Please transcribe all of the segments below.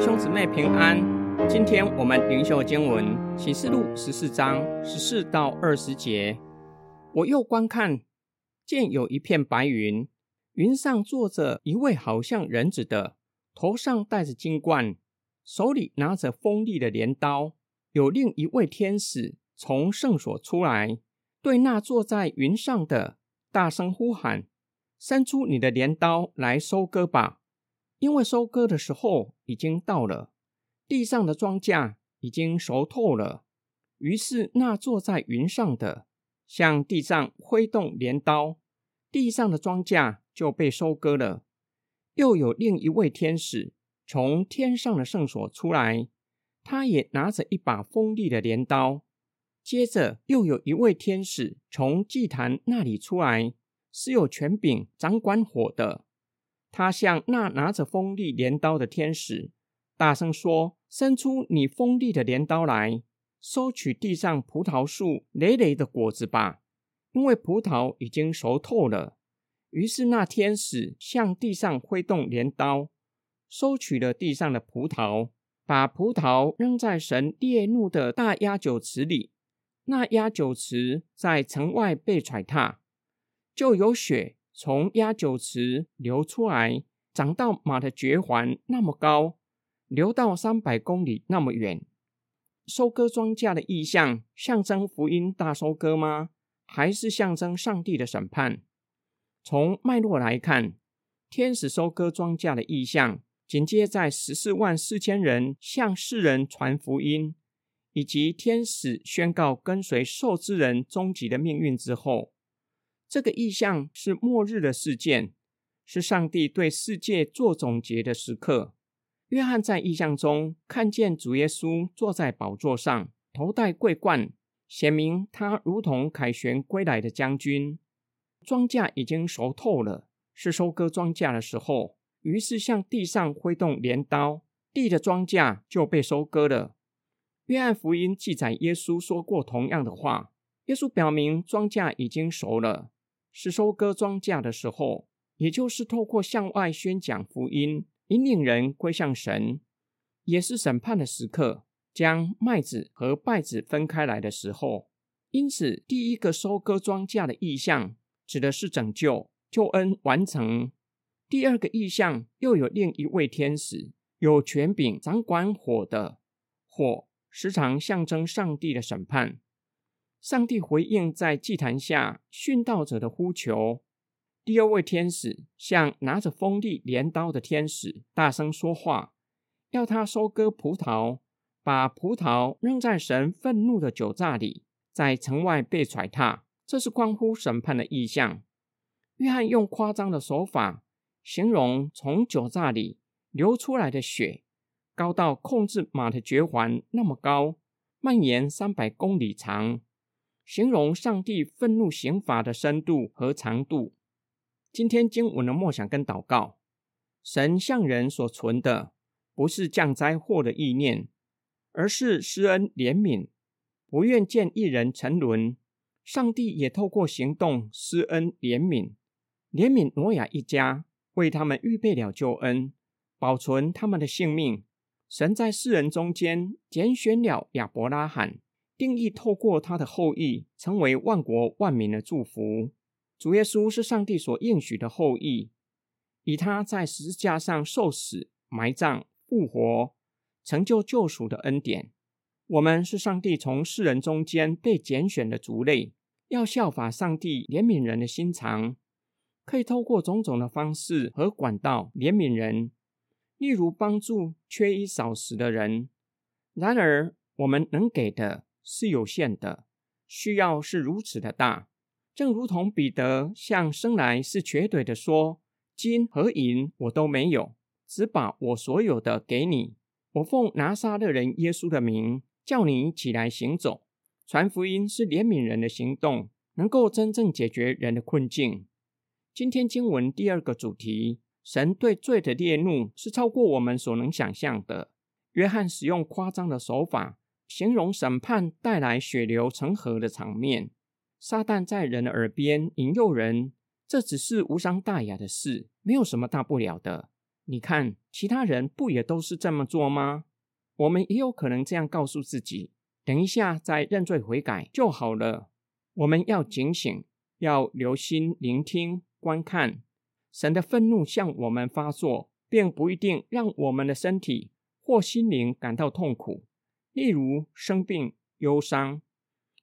兄姊妹平安。今天我们灵修经文启示录十四章十四到二十节。我又观看，见有一片白云，云上坐着一位好像人子的，头上戴着金冠，手里拿着锋利的镰刀。有另一位天使从圣所出来，对那坐在云上的大声呼喊：“伸出你的镰刀来收割吧。”因为收割的时候已经到了，地上的庄稼已经熟透了。于是那坐在云上的向地上挥动镰刀，地上的庄稼就被收割了。又有另一位天使从天上的圣所出来，他也拿着一把锋利的镰刀。接着又有一位天使从祭坛那里出来，是有权柄掌管火的。他向那拿着锋利镰刀的天使大声说：“伸出你锋利的镰刀来，收取地上葡萄树累累的果子吧，因为葡萄已经熟透了。”于是那天使向地上挥动镰刀，收取了地上的葡萄，把葡萄扔在神烈怒的大压酒池里。那压酒池在城外被踩踏，就有血。从压酒池流出来，长到马的嚼环那么高，流到三百公里那么远。收割庄稼的意象，象征福音大收割吗？还是象征上帝的审判？从脉络来看，天使收割庄稼的意象，紧接在十四万四千人向世人传福音，以及天使宣告跟随受之人终极的命运之后。这个意象是末日的事件，是上帝对世界做总结的时刻。约翰在意象中看见主耶稣坐在宝座上，头戴桂冠，显明他如同凯旋归来的将军。庄稼已经熟透了，是收割庄稼的时候。于是向地上挥动镰刀，地的庄稼就被收割了。约翰福音记载耶稣说过同样的话。耶稣表明庄稼已经熟了。是收割庄稼的时候，也就是透过向外宣讲福音，引领人归向神，也是审判的时刻，将麦子和稗子分开来的时候。因此，第一个收割庄稼的意象指的是拯救、救恩完成。第二个意象又有另一位天使，有权柄掌管火的，火时常象征上帝的审判。上帝回应在祭坛下殉道者的呼求。第二位天使向拿着锋利镰刀的天使大声说话，要他收割葡萄，把葡萄扔在神愤怒的酒榨里，在城外被踩踏。这是关乎审判的意象。约翰用夸张的手法形容从酒榨里流出来的血，高到控制马的嚼环那么高，蔓延三百公里长。形容上帝愤怒刑罚的深度和长度。今天经文的默想跟祷告，神向人所存的不是降灾祸的意念，而是施恩怜悯，不愿见一人沉沦。上帝也透过行动施恩怜悯，怜悯挪亚一家，为他们预备了救恩，保存他们的性命。神在世人中间拣选了亚伯拉罕。定义透过他的后裔成为万国万民的祝福。主耶稣是上帝所应许的后裔，以他在十字架上受死、埋葬、复活，成就救赎的恩典。我们是上帝从世人中间被拣选的族类，要效法上帝怜悯人的心肠，可以透过种种的方式和管道怜悯人，例如帮助缺衣少食的人。然而，我们能给的。是有限的，需要是如此的大，正如同彼得向生来是瘸腿的说：“金和银我都没有，只把我所有的给你。我奉拿撒勒人耶稣的名，叫你起来行走。”传福音是怜悯人的行动，能够真正解决人的困境。今天经文第二个主题：神对罪的烈怒是超过我们所能想象的。约翰使用夸张的手法。形容审判带来血流成河的场面，撒旦在人的耳边引诱人，这只是无伤大雅的事，没有什么大不了的。你看，其他人不也都是这么做吗？我们也有可能这样告诉自己：等一下再认罪悔改就好了。我们要警醒，要留心聆听、观看。神的愤怒向我们发作，并不一定让我们的身体或心灵感到痛苦，例如生病、忧伤。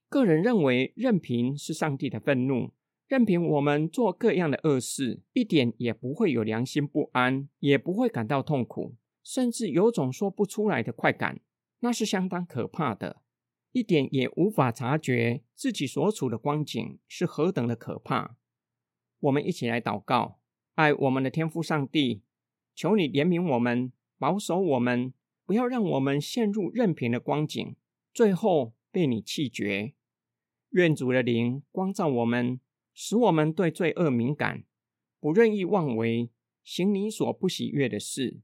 个人认为，任凭是上帝的愤怒。任凭我们做各样的恶事，一点也不会有良心不安，也不会感到痛苦，甚至有种说不出来的快感，那是相当可怕的，一点也无法察觉自己所处的光景是何等的可怕。我们一起来祷告，爱我们的天父上帝，求你怜悯我们，保守我们，不要让我们陷入任凭的光景，最后被你弃绝。愿主的灵光照我们。使我们对罪恶敏感，不任意妄为，行你所不喜悦的事；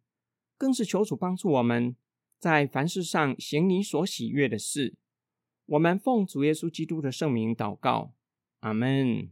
更是求主帮助我们，在凡事上行你所喜悦的事。我们奉主耶稣基督的圣名祷告，阿门。